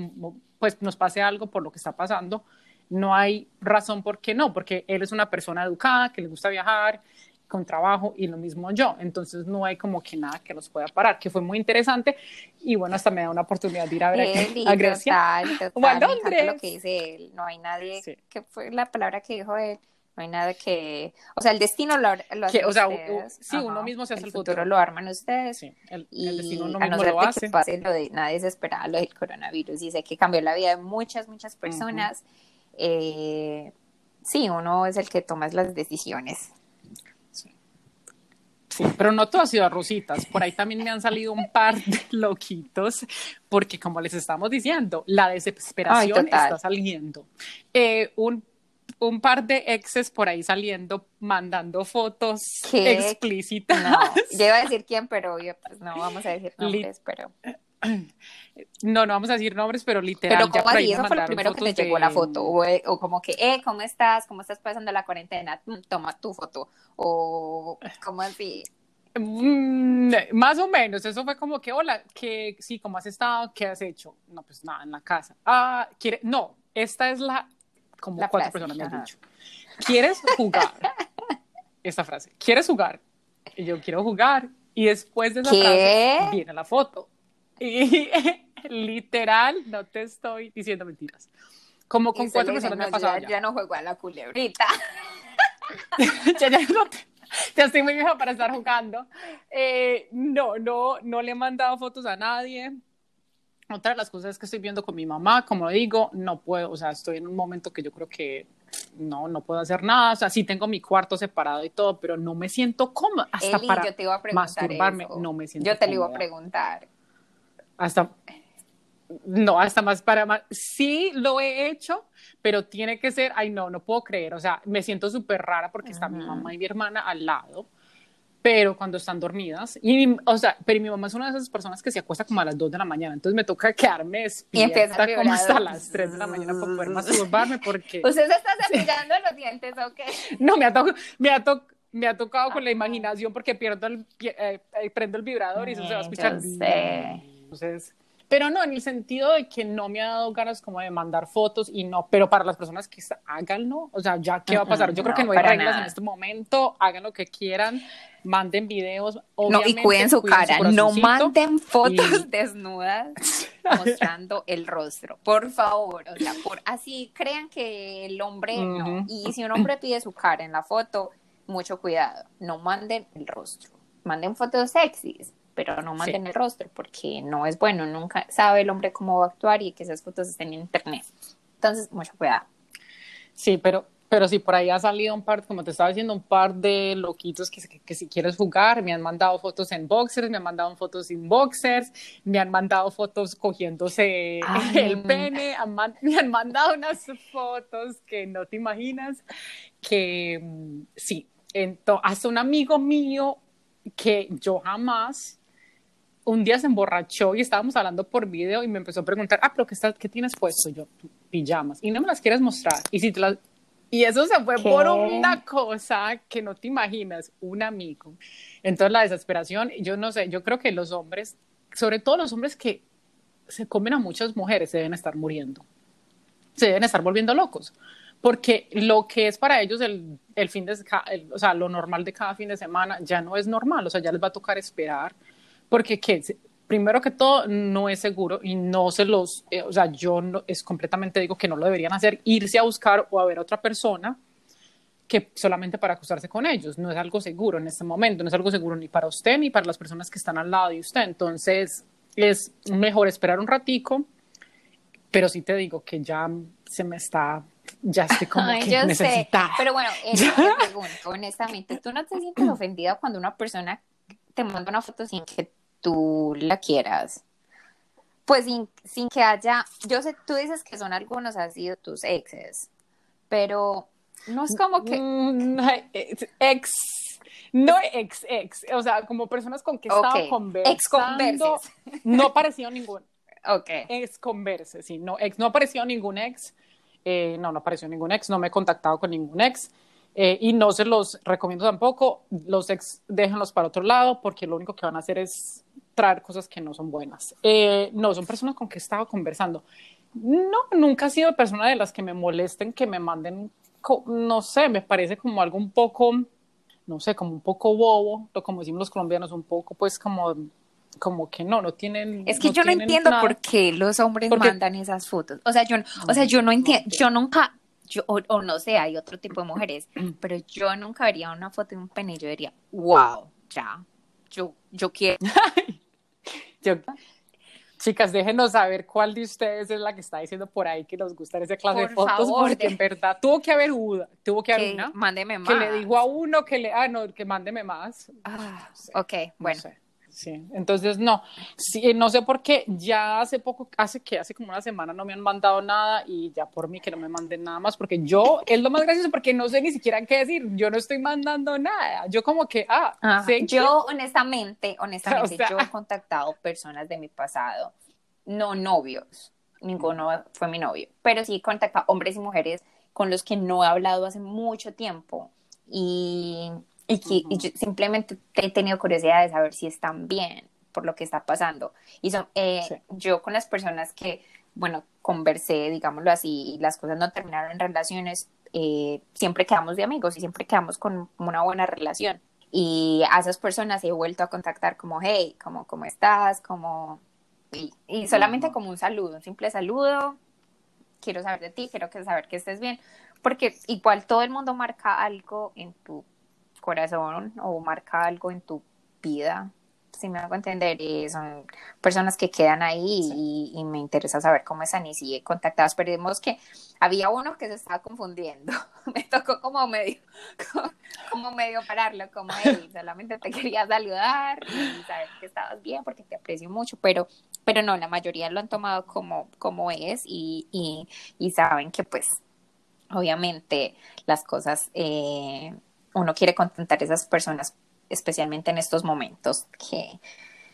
pues nos pase algo por lo que está pasando, no hay razón por qué no, porque él es una persona educada, que le gusta viajar, con trabajo y lo mismo yo. Entonces no hay como que nada que nos pueda parar, que fue muy interesante y bueno, hasta me da una oportunidad de ir a ver a, Grecia o a Londres. Lo que dice él, no hay nadie, que fue la palabra que dijo él, no hay nada que, o sea, el destino lo, lo que, o sea, sí, uno mismo se hace el, futuro. lo arman ustedes. Sí, el, el destino uno mismo lo hace. Que pase lo de, nadie se esperaba lo del coronavirus y sé que cambió la vida de muchas, muchas personas. eh, sí, uno es el que toma las decisiones pero no todo ha sido a rositas. Por ahí también me han salido un par de loquitos, porque como les estamos diciendo, la desesperación está saliendo. Eh, un, un, par de exes por ahí saliendo, mandando fotos explícitas. No, yo iba a decir quién, pero yo, pues no vamos a decir nombres, pero... No, no vamos a decir nombres, pero literal. Pero ¿cómo así? Eso fue lo primero que te llegó la foto. O, eh, o, como que, eh, ¿cómo estás? ¿Cómo estás pasando la cuarentena? Mm, toma tu foto. O, ¿cómo así? Mm, más o menos, eso fue como que, hola, que sí, ¿cómo has estado? ¿Qué has hecho? No, pues nada, en la casa. Ah, ¿quiere? No, esta es la, como cuatro personas me han dicho. ¿Quieres jugar? Esta frase, ¿quieres jugar? Y yo quiero jugar. Y después de esa frase viene la foto. Y literal, no te estoy diciendo mentiras. Como con cuatro personas me ha pasado. Ya, no juego a la culebrita. ya, ya, no te, ya estoy muy vieja para estar jugando. Eh, no, no, no le he mandado fotos a nadie. otra de las cosas es que estoy viendo con mi mamá, como digo, no puedo, o sea, estoy en un momento que yo creo que no, no puedo hacer nada, o sea, sí tengo mi cuarto separado y todo, pero no me siento cómoda, hasta Eli, para yo te iba a preguntar masturbarme, eso. no me siento Yo te lo iba a preguntar. Hasta, no, hasta más para más, sí lo he hecho, pero tiene que ser, ay no, no puedo creer, o sea, me siento súper rara porque está mi mamá y mi hermana al lado, pero cuando están dormidas, y, o sea, pero mi mamá es una de esas personas que se acuesta como a las 2 de la mañana, entonces me toca quedarme Y despierta el como hasta las 3 de la mañana para poder masturbarme porque ¿Usted se está cepillando los dientes o qué? no me ha, to- me ha, to- me ha tocado con la imaginación porque pierdo el, pie- eh, eh, prendo el vibrador y eso se va a Mm, escuchar. yo sé. Entonces, pero no, en el sentido de que no me ha dado ganas como de mandar fotos y no, pero para las personas que háganlo, o sea, ya qué va a pasar. Yo creo No, que no hay reglas nada. en este momento, hagan lo que quieran, manden videos. No, y obviamente, cuiden su cuiden cara, no corazoncito. manden fotos y- desnudas mostrando el rostro, por favor, o sea, por así crean que el hombre no, Ujú. y si un hombre pide su cara en la foto, mucho cuidado, no manden el rostro, manden fotos sexys, pero no manden Sí. el rostro, porque no es bueno, nunca sabe el hombre cómo va a actuar y que esas fotos estén en internet, entonces, mucho cuidado. Sí, pero, pero sí, por ahí ha salido un par, como te estaba diciendo, un par de loquitos que, que, que si quieres jugar, me han mandado fotos en boxers, me han mandado fotos sin boxers, me han mandado fotos cogiéndose Ay. el pene, han me han mandado unas fotos que no te imaginas, que mm, sí, hasta un amigo mío que yo jamás un día se emborrachó y estábamos hablando por video y me empezó a preguntar, ah, pero ¿qué, estás, qué tienes puesto? Yo, pijamas. Y no me las quieres mostrar. Y, si te las... y eso se fue ¿Qué? por una cosa que no te imaginas, un amigo. Entonces la desesperación, yo no sé, yo creo que los hombres, sobre todo los hombres que se comen a muchas mujeres, se deben estar muriendo. Se deben estar volviendo locos. Porque lo que es para ellos el, el fin de, el- o sea, lo normal de cada fin de semana ya no es normal, o sea, ya les va a tocar esperar porque que primero que todo no es seguro y no se los, eh, o sea, yo no, es completamente digo que no lo deberían hacer, irse a buscar o a ver a otra persona que solamente para acostarse con ellos, no es algo seguro en este momento, no es algo seguro ni para usted ni para las personas que están al lado de usted, entonces es mejor esperar un ratico, pero sí te digo que ya se me está, ya estoy como Ay, que yo sé, necesitada. pero bueno, eh, te pregunto honestamente, ¿tú no te sientes ofendida cuando una persona te manda una foto sin que tú la quieras? Pues sin, sin que haya, yo sé, tú dices que son algunos han sido tus exes, pero no es como que, Mm, ex, ex, no ex, ex, o sea, como personas con que estaba conversando. ex-converses. No apareció ningún ok, ex converse, sí, no, ex, no apareció ningún ex, eh, no, no apareció ningún ex, no me he contactado con ningún ex. Eh, y no se los recomiendo tampoco, los ex déjenlos para otro lado porque lo único que van a hacer es traer cosas que no son buenas. Eh, no, son personas con que he estado conversando. No, nunca he sido persona de las que me molesten, que me manden, no sé, me parece como algo un poco, no sé, como un poco bobo, o como decimos los colombianos, un poco pues como, como que no, no tienen. es que yo no entiendo nada. por qué los hombres Porque- mandan esas fotos, o sea, yo, o sea, yo no entiendo, yo nunca, yo, o, o no sé, hay otro tipo de mujeres, pero yo nunca vería una foto de un pene y yo diría, wow, ya, yo, yo quiero. Yo- chicas, déjenos saber cuál de ustedes es la que está diciendo por ahí que nos gusta esa clase de fotos, favor, porque de- en verdad tuvo que haber una, tuvo que haber que una mándeme más. que le digo a uno que le, ah, no, que mándeme más. Ah, No sé, ok, no bueno. sé. Sí, entonces no, sí, no sé por qué, ya hace poco, hace que hace como una semana no me han mandado nada y ya por mí que no me manden nada más, porque yo, es lo más gracioso porque no sé ni siquiera qué decir, yo no estoy mandando nada, yo como que, ah, Ajá. sé que- Yo, honestamente, honestamente, O sea- yo he contactado personas de mi pasado, no novios, ninguno fue mi novio, pero sí he contactado hombres y mujeres con los que no he hablado hace mucho tiempo y, y que y yo simplemente he tenido curiosidad de saber si están bien por lo que está pasando. Y son, eh, Sí. yo con las personas que, bueno, conversé, digámoslo así, y las cosas no terminaron en relaciones, eh, siempre quedamos de amigos y siempre quedamos con una buena relación. Y a esas personas he vuelto a contactar como, hey, ¿cómo, cómo estás? Como... Y, y solamente como un saludo, un simple saludo. Quiero saber de ti, quiero saber que estés bien. Porque igual todo el mundo marca algo en tu corazón o marca algo en tu vida. si me hago entender, y son personas que quedan ahí y, me interesa saber cómo están y si contactadas. Pero vemos que había uno que se estaba confundiendo. me tocó como medio, como, medio pararlo, como, hey, solamente te quería saludar y saber que estabas bien porque te aprecio mucho, pero, pero no, la mayoría lo han tomado como, como es y, y, y saben que pues obviamente las cosas, eh, uno quiere contentar a esas personas especialmente en estos momentos que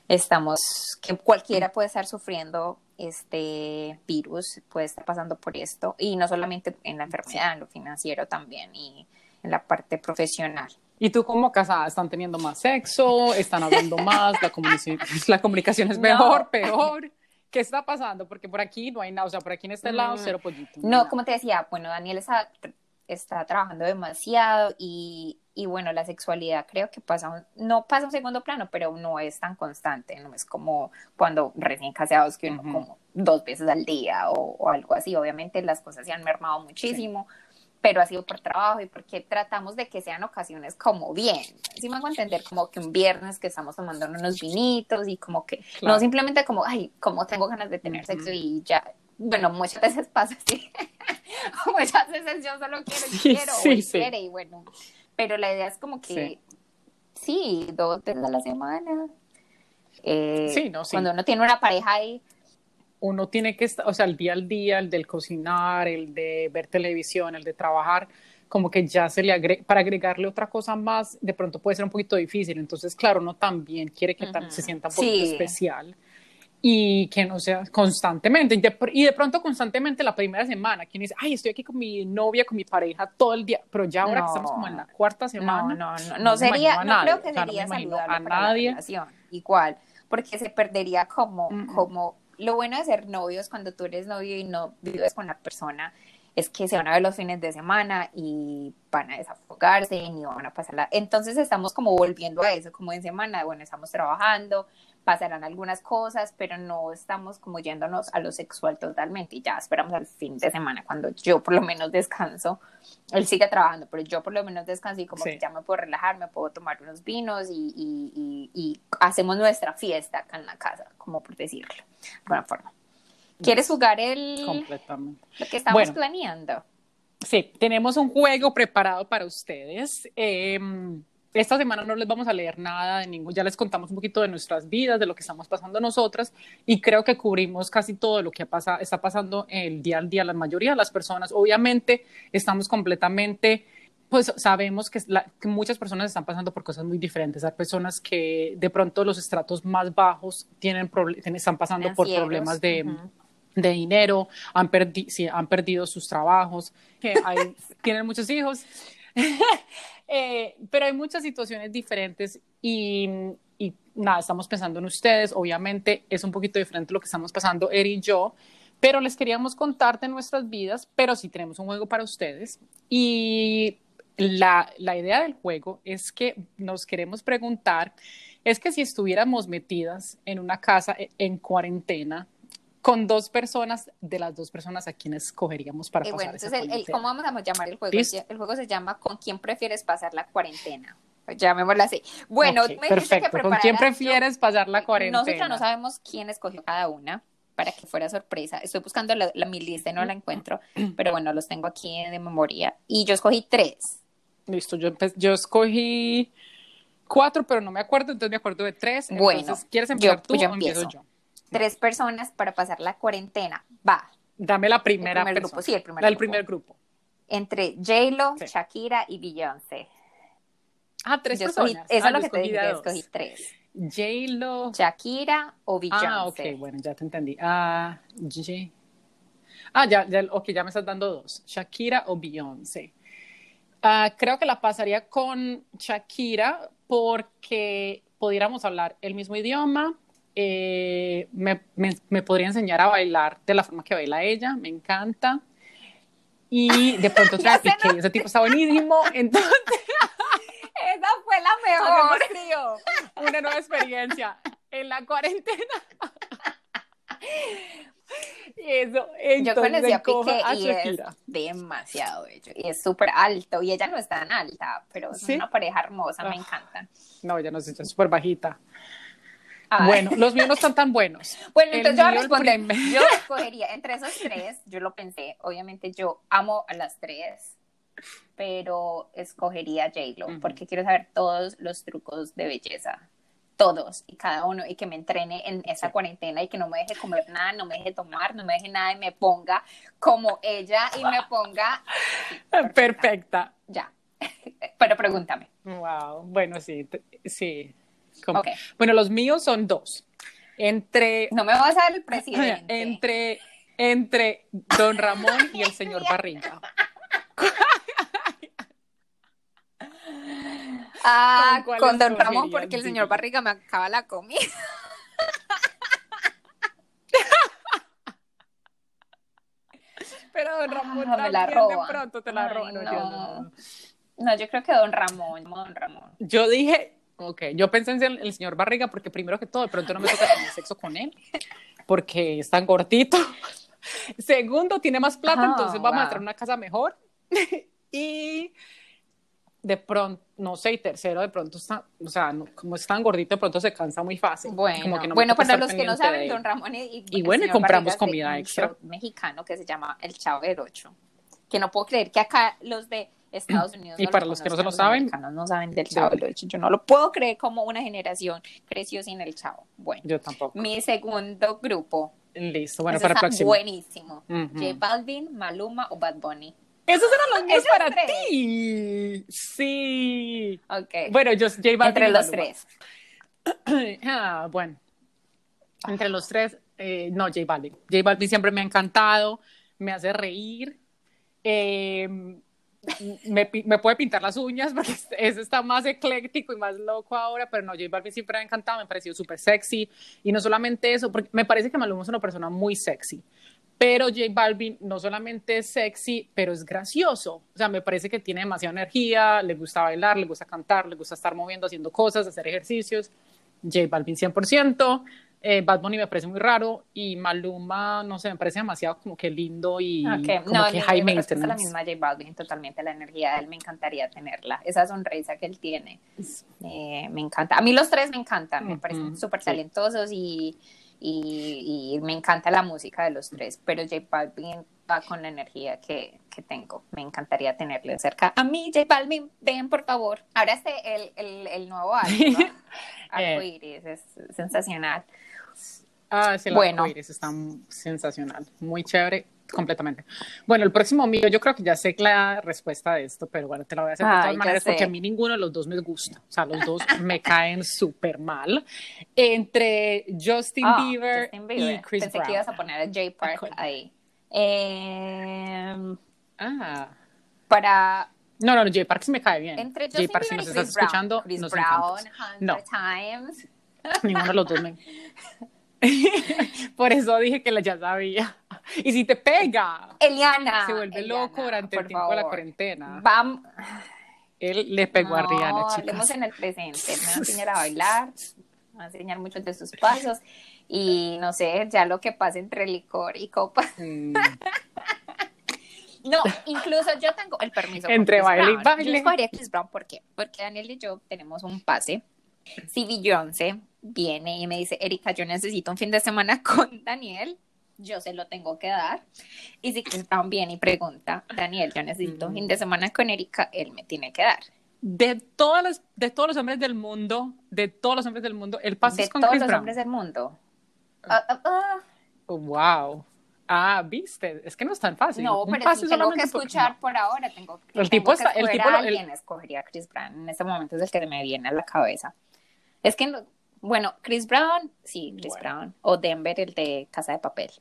estamos, que cualquiera puede estar sufriendo este virus, puede estar pasando por esto, y no solamente en la enfermedad, en lo financiero también y en la parte profesional. ¿Y tú como casada están teniendo más sexo? ¿Están hablando más? ¿La, comunicación, la comunicación es mejor, peor? ¿Qué está pasando? Porque por aquí no hay nada, o sea, por aquí en este lado, mm. cero pollito. No, como te decía, bueno, Daniel está, está trabajando demasiado y y bueno, la sexualidad creo que pasa, no pasa un segundo plano, pero no es tan constante, no es como cuando recién casados que uno como dos veces al día o, algo así. Obviamente las cosas se han mermado muchísimo, pero ha sido por trabajo y porque tratamos de que sean ocasiones como bien. Si me hago entender, como que un viernes que estamos tomando unos vinitos y como que no simplemente como, ay, como tengo ganas de tener sexo y ya. Bueno, muchas veces pasa así. muchas veces yo solo quiero y quiero y quiere y bueno pero la idea es como que sí, dos veces a la semana. Eh, sí, no, sí. Cuando uno tiene una pareja ahí. Uno tiene que estar, o sea, el día al día, el del cocinar, el de ver televisión, el de trabajar, como que ya se le agrega, para agregarle otra cosa más, de pronto puede ser un poquito difícil. Entonces, claro, uno también quiere que se sienta un poquito especial y que no sea constantemente. Y de, pronto constantemente la primera semana, quien dice, ay, estoy aquí con mi novia, con mi pareja todo el día, pero ya ahora que estamos como en la cuarta semana. No, no, no, no, sería, no creo que sería saludable a nadie. La relación, igual, porque se perdería como, como, lo bueno de ser novios cuando tú eres novio y no vives con la persona es que se van a ver los fines de semana y van a desafogarse y van a pasarla. Entonces estamos como volviendo a eso, como en semana, bueno, estamos trabajando, pasarán algunas cosas, pero no estamos como yéndonos a lo sexual totalmente y ya esperamos al fin de semana cuando yo por lo menos descanso. Él sigue trabajando, pero yo por lo menos descanso y como que ya me puedo relajar, me puedo tomar unos vinos y, y, y, hacemos nuestra fiesta acá en la casa, como por decirlo, de alguna forma. ¿Quieres jugar el... Completamente. Lo que estamos planeando. Sí, tenemos un juego preparado para ustedes. Eh, esta semana no les vamos a leer nada de ningún, ya les contamos un poquito de nuestras vidas, de lo que estamos pasando nosotras y creo que cubrimos casi todo lo que pasa, está pasando el día al día la mayoría de las personas. Obviamente estamos completamente pues sabemos que, muchas personas están pasando por cosas muy diferentes. Hay personas que de pronto los estratos más bajos tienen están pasando por problemas de, de dinero, han, perdi han perdido sus trabajos, que hay, tienen muchos hijos. Eh, pero hay muchas situaciones diferentes y, y, nada, estamos pensando en ustedes. Obviamente es un poquito diferente lo que estamos pasando, Eri y yo, pero les queríamos contar de nuestras vidas, pero sí tenemos un juego para ustedes. Y la, la idea del juego es que nos queremos preguntar, es que si estuviéramos metidas en una casa e, en cuarentena, con dos personas, de las dos personas a quienes escogeríamos para eh, pasar bueno, entonces el, ¿cómo vamos a llamar el juego? El juego se llama ¿Con quién prefieres pasar la cuarentena? Llamémosla así. Bueno, me perfecto. Que ¿Con quién prefieres pasar la cuarentena? Nosotros no sabemos quién escogió cada una para que fuera sorpresa. Estoy buscando la, mi lista y no la encuentro, pero bueno, los tengo aquí de memoria. Y yo escogí tres. Listo, yo, yo escogí cuatro, pero no me acuerdo, entonces me acuerdo de tres. Bueno, ¿quieres empezar tú o empiezo yo? Tres personas para pasar la cuarentena. Va. Dame la primera el primer grupo, sí, el primer grupo. primer grupo. Entre J-Lo, Shakira y Beyoncé. Ah, tres personas. eso es ah, lo que te dije, escogí tres. J-Lo. Shakira o Beyoncé. Ah, ok, bueno, ya te entendí. Ah, J. Ah, ya, ya, ok, ya me estás dando dos. Shakira o Beyoncé. Ah, creo que la pasaría con Shakira porque pudiéramos hablar el mismo idioma, eh, me, me, podría enseñar a bailar de la forma que baila ella, me encanta. Y de pronto otra que ese tipo está buenísimo, entonces... Esa fue la mejor. Una nueva experiencia en la cuarentena. Eso, Yo conocí a Piqué y es demasiado bello. Y es súper alto. Y ella no es tan alta, pero es una pareja hermosa, me ah. encanta. No, ella no es súper bajita. Bueno, los míos no están tan buenos. Bueno, El entonces yo responder. Yo escogería entre esos tres, yo lo pensé, obviamente yo amo a las tres, pero escogería J-Lo, porque quiero saber todos los trucos de belleza, todos y cada uno, y que me entrene en esa Sí. cuarentena y que no me deje comer nada, no me deje tomar, no me deje nada y me ponga como ella y me ponga... sí, perfecta. Perfecta. Ya, pero pregúntame. Wow. Bueno, sí, sí. Bueno, los míos son dos. Entre, No me vas a dar el presidente. entre, entre Don Ramón y el señor Barriga. Ah, ¿Con Don Ramón, porque el señor Barriga me acaba la comida. Pero Don Ramón Ah, me la también de pronto te la yo no. no. No, yo creo que Don Ramón, Don Ramón. Yo dije, ok, yo pensé en el, el señor Barriga porque primero que todo, de pronto no me toca tener sexo con él porque es tan gordito. Segundo, tiene más plata, Ah, entonces vamos a wow. entrar a una casa mejor. y de pronto, no sé, y tercero, de pronto está, o sea, no- como es tan gordito, de pronto se cansa muy fácil. Bueno, Como que no bueno para estar los que no saben. Don Ramón y, y bueno, y compramos comida extra. mexicano que se llama El Chavo del Ocho. Que no puedo creer que acá los de Estados Unidos Y no para lo los que no se lo los saben, no saben del Chavo Ocho. Yo no lo puedo creer como una generación creció sin el Chavo. Bueno, Yo tampoco. mi segundo grupo. Listo, bueno, para el próximo. Buenísimo. Ujú. J Balvin, Maluma o Bad Bunny. Esos eran los míos Esos para tres. ti. Sí. Ok. Bueno, yo J Balvin Entre los Maluma. tres. Ah, bueno. Entre los tres, eh, no, J Balvin. J Balvin siempre me ha encantado, me hace reír. eh, me, me puede pintar las uñas porque ese está más ecléctico y más loco ahora, pero no, J Balvin siempre me ha encantado, me ha parecido súper sexy. Y no solamente eso, porque me parece que Maluma es una persona muy sexy. Pero J Balvin no solamente es sexy, pero es gracioso. O sea, me parece que tiene demasiada energía, le gusta bailar, le gusta cantar, le gusta estar moviendo, haciendo cosas, hacer ejercicios. J Balvin 100%. Eh, Bad Bunny me parece muy raro y Maluma, no sé, me parece demasiado como que lindo y Ok, como no, que mi- high es la maintenance. misma J Balvin, totalmente la energía de él, me encantaría tenerla, esa sonrisa que él tiene, eh, me encanta. A mí los tres me encantan, me parecen súper sí. talentosos y, y, y me encanta la música de los tres, pero J Balvin va con la energía que, que tengo, me encantaría tenerle cerca. A mí, J Balvin, ven por favor. Ahora este, el, el, el nuevo álbum, ¿no? Arcoiris, es sensacional. Ah, sí, Bueno. arcoíris está sensacional, muy chévere, completamente. Bueno, el próximo mío, yo creo que ya sé la respuesta de esto, pero bueno, te la voy a hacer de Ay, todas ya maneras sé. porque a mí ninguno de los dos me gusta. O sea, los dos me caen súper mal. Entre Justin, Ah, Bieber Justin Bieber. y Chris Pensé Brown. que ibas a poner a J Park ahí. Eh, Ah. para No, no, no, J Park sí me cae bien. entre Justin Park, si Bieber nos y estás Chris Brown. escuchando, Chris nos Brown, encantas. No. Times. Ninguno de los dos me. Por eso dije que la ya sabía. Y si te pega, Eliana. se vuelve Eliana, loco durante el tiempo de la cuarentena. Vamos. Él le pegó a Rihanna, chicas. hablemos en el presente. Me va a enseñar a bailar, me va a enseñar muchos de sus pasos. Y no sé, ya lo que pasa entre licor y copa. Mm, No, incluso yo tengo el permiso. Entre baile y Brown. baile. Yo escogería Chris Brown, ¿por qué? Porque Daniel y yo tenemos un pase. Si Beyoncé viene y me dice, Erika, yo necesito un fin de semana con Daniel, yo se lo tengo que dar. Y si Chris Brown viene y pregunta, Daniel, yo necesito un fin de semana con Erika, él me tiene que dar. de, todas las, de todos los hombres del mundo, de todos los hombres del mundo, el pase De es con todos Chris los Brown. hombres del mundo. Ah, ah, ah. Oh, wow. Ah, viste, es que no es tan fácil. No, pero si tengo que por- escuchar por ahora, tengo, El tengo tipo que está- el tipo a lo- el- alguien, escogería a Chris Brown. En este momento es el que me viene a la cabeza. Es que, no- bueno, Chris Brown, sí, Chris Bueno. Brown. O Denver, el de Casa de Papel.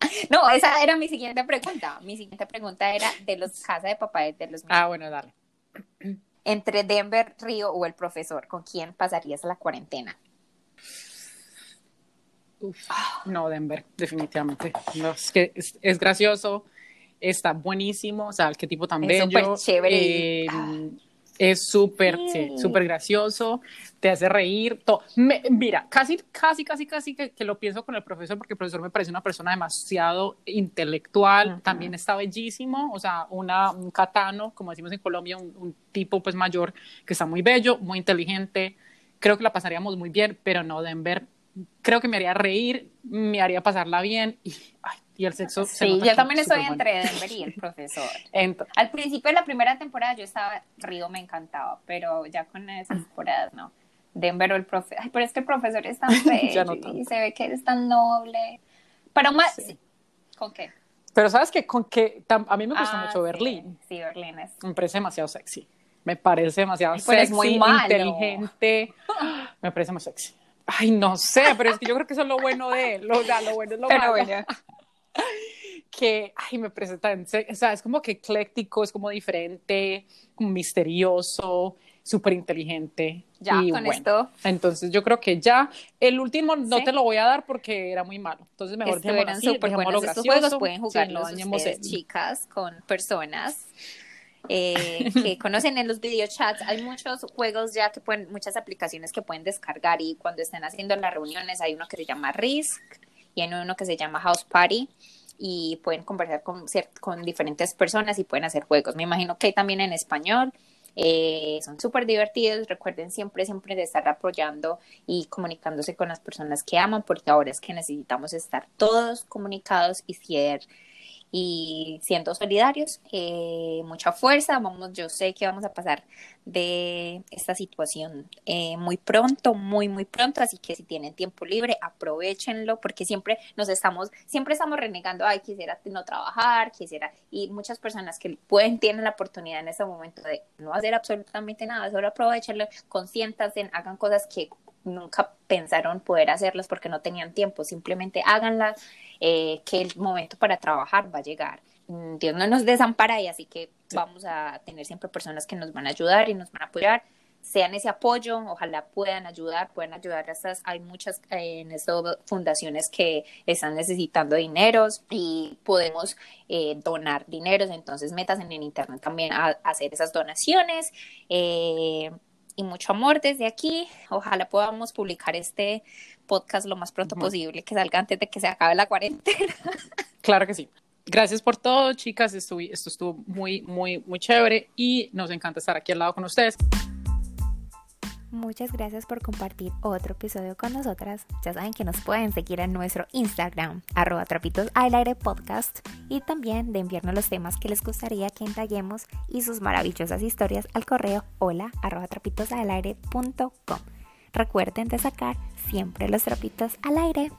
No, esa era mi siguiente pregunta. Mi siguiente pregunta era de los Casa de Papel, de los Ah, bueno, dale. entre Denver, Río o el profesor, ¿con quién pasarías la cuarentena? Uf, no, Denver, definitivamente. No, es que es, es gracioso, está buenísimo, o sea, que tipo tan Es bello. súper chévere. eh, es súper, sí, Sí. súper gracioso, te hace reír. me- mira, casi, casi, casi, casi que, que lo pienso con el profesor, porque el profesor me parece una persona demasiado intelectual, también está bellísimo, o sea, una, un catano, como decimos en Colombia, un, un tipo pues mayor que está muy bello, muy inteligente. creo que la pasaríamos muy bien, pero no Denver. Creo que me haría reír, me haría pasarla bien y, y el sexo. Sí, yo también estoy entre Denver y el profesor. Al principio de la primera temporada yo estaba, Río me encantaba, pero ya con esas temporadas no. Denver o el profesor. Ay, pero es que el profesor es tan feo y se ve que es tan noble. Pero más, ¿con qué? Pero sabes que con que a mí me gusta ah, mucho Berlín. Sí, Berlín es. Me parece demasiado sexy. Me parece demasiado sexy, muy inteligente. Me parece muy sexy. Ay, no sé, pero es que yo creo que eso es lo bueno de él. Lo, lo bueno es lo pero Bueno. Que, ay, me parece tan, o sea, es como que ecléctico, es como diferente, como misterioso súper inteligente. Ya, con esto. Entonces yo creo que ya. El último no te lo voy a dar porque era muy malo. Entonces mejor Estuvieron súper buenos. Estos juegos pueden jugarlos ustedes, chicas, con personas eh, que conocen en los videochats. Hay muchos juegos ya que pueden, muchas aplicaciones que pueden descargar y cuando estén haciendo las reuniones hay uno que se llama Risk hay uno que se llama House Party y pueden conversar con, con diferentes personas y pueden hacer juegos. Me imagino que hay también en español eh, son súper divertidos. Recuerden siempre, siempre de estar apoyando y comunicándose con las personas que aman, porque ahora es que necesitamos estar todos comunicados y ser y siendo solidarios, eh, mucha fuerza, vamos, yo sé que vamos a pasar de esta situación eh, muy pronto, muy, muy pronto, así que si tienen tiempo libre, aprovechenlo, porque siempre nos estamos, siempre estamos renegando, ay, quisiera no trabajar, quisiera, y muchas personas que pueden, tienen la oportunidad en este momento de no hacer absolutamente nada, solo aprovechenlo, consiéntense, hagan cosas que nunca pensaron poder hacerlas porque no tenían tiempo, simplemente háganlas, eh, que el momento para trabajar va a llegar. Mm, Dios no nos desampara y así que vamos a tener siempre personas que nos van a ayudar y nos van a apoyar sean ese apoyo, ojalá puedan ayudar, puedan ayudar a estas, hay muchas eh, en estas fundaciones que están necesitando dineros y podemos eh, donar dineros, entonces metas en el internet también a, hacer esas donaciones. Eh, y mucho amor desde aquí. Ojalá podamos publicar este podcast lo más pronto posible, que salga antes de que se acabe la cuarentena. Claro que sí. Gracias por todo, chicas. Esto, esto estuvo muy, muy, muy chévere y nos encanta estar aquí al lado con ustedes. Muchas gracias por compartir otro episodio con nosotras. Ya saben que nos pueden seguir en nuestro Instagram, arroba trapitos al aire podcast, y también de enviarnos los temas que les gustaría que indaguemos y sus maravillosas historias al correo hola arroba trapitos. Recuerden de sacar siempre los trapitos al aire.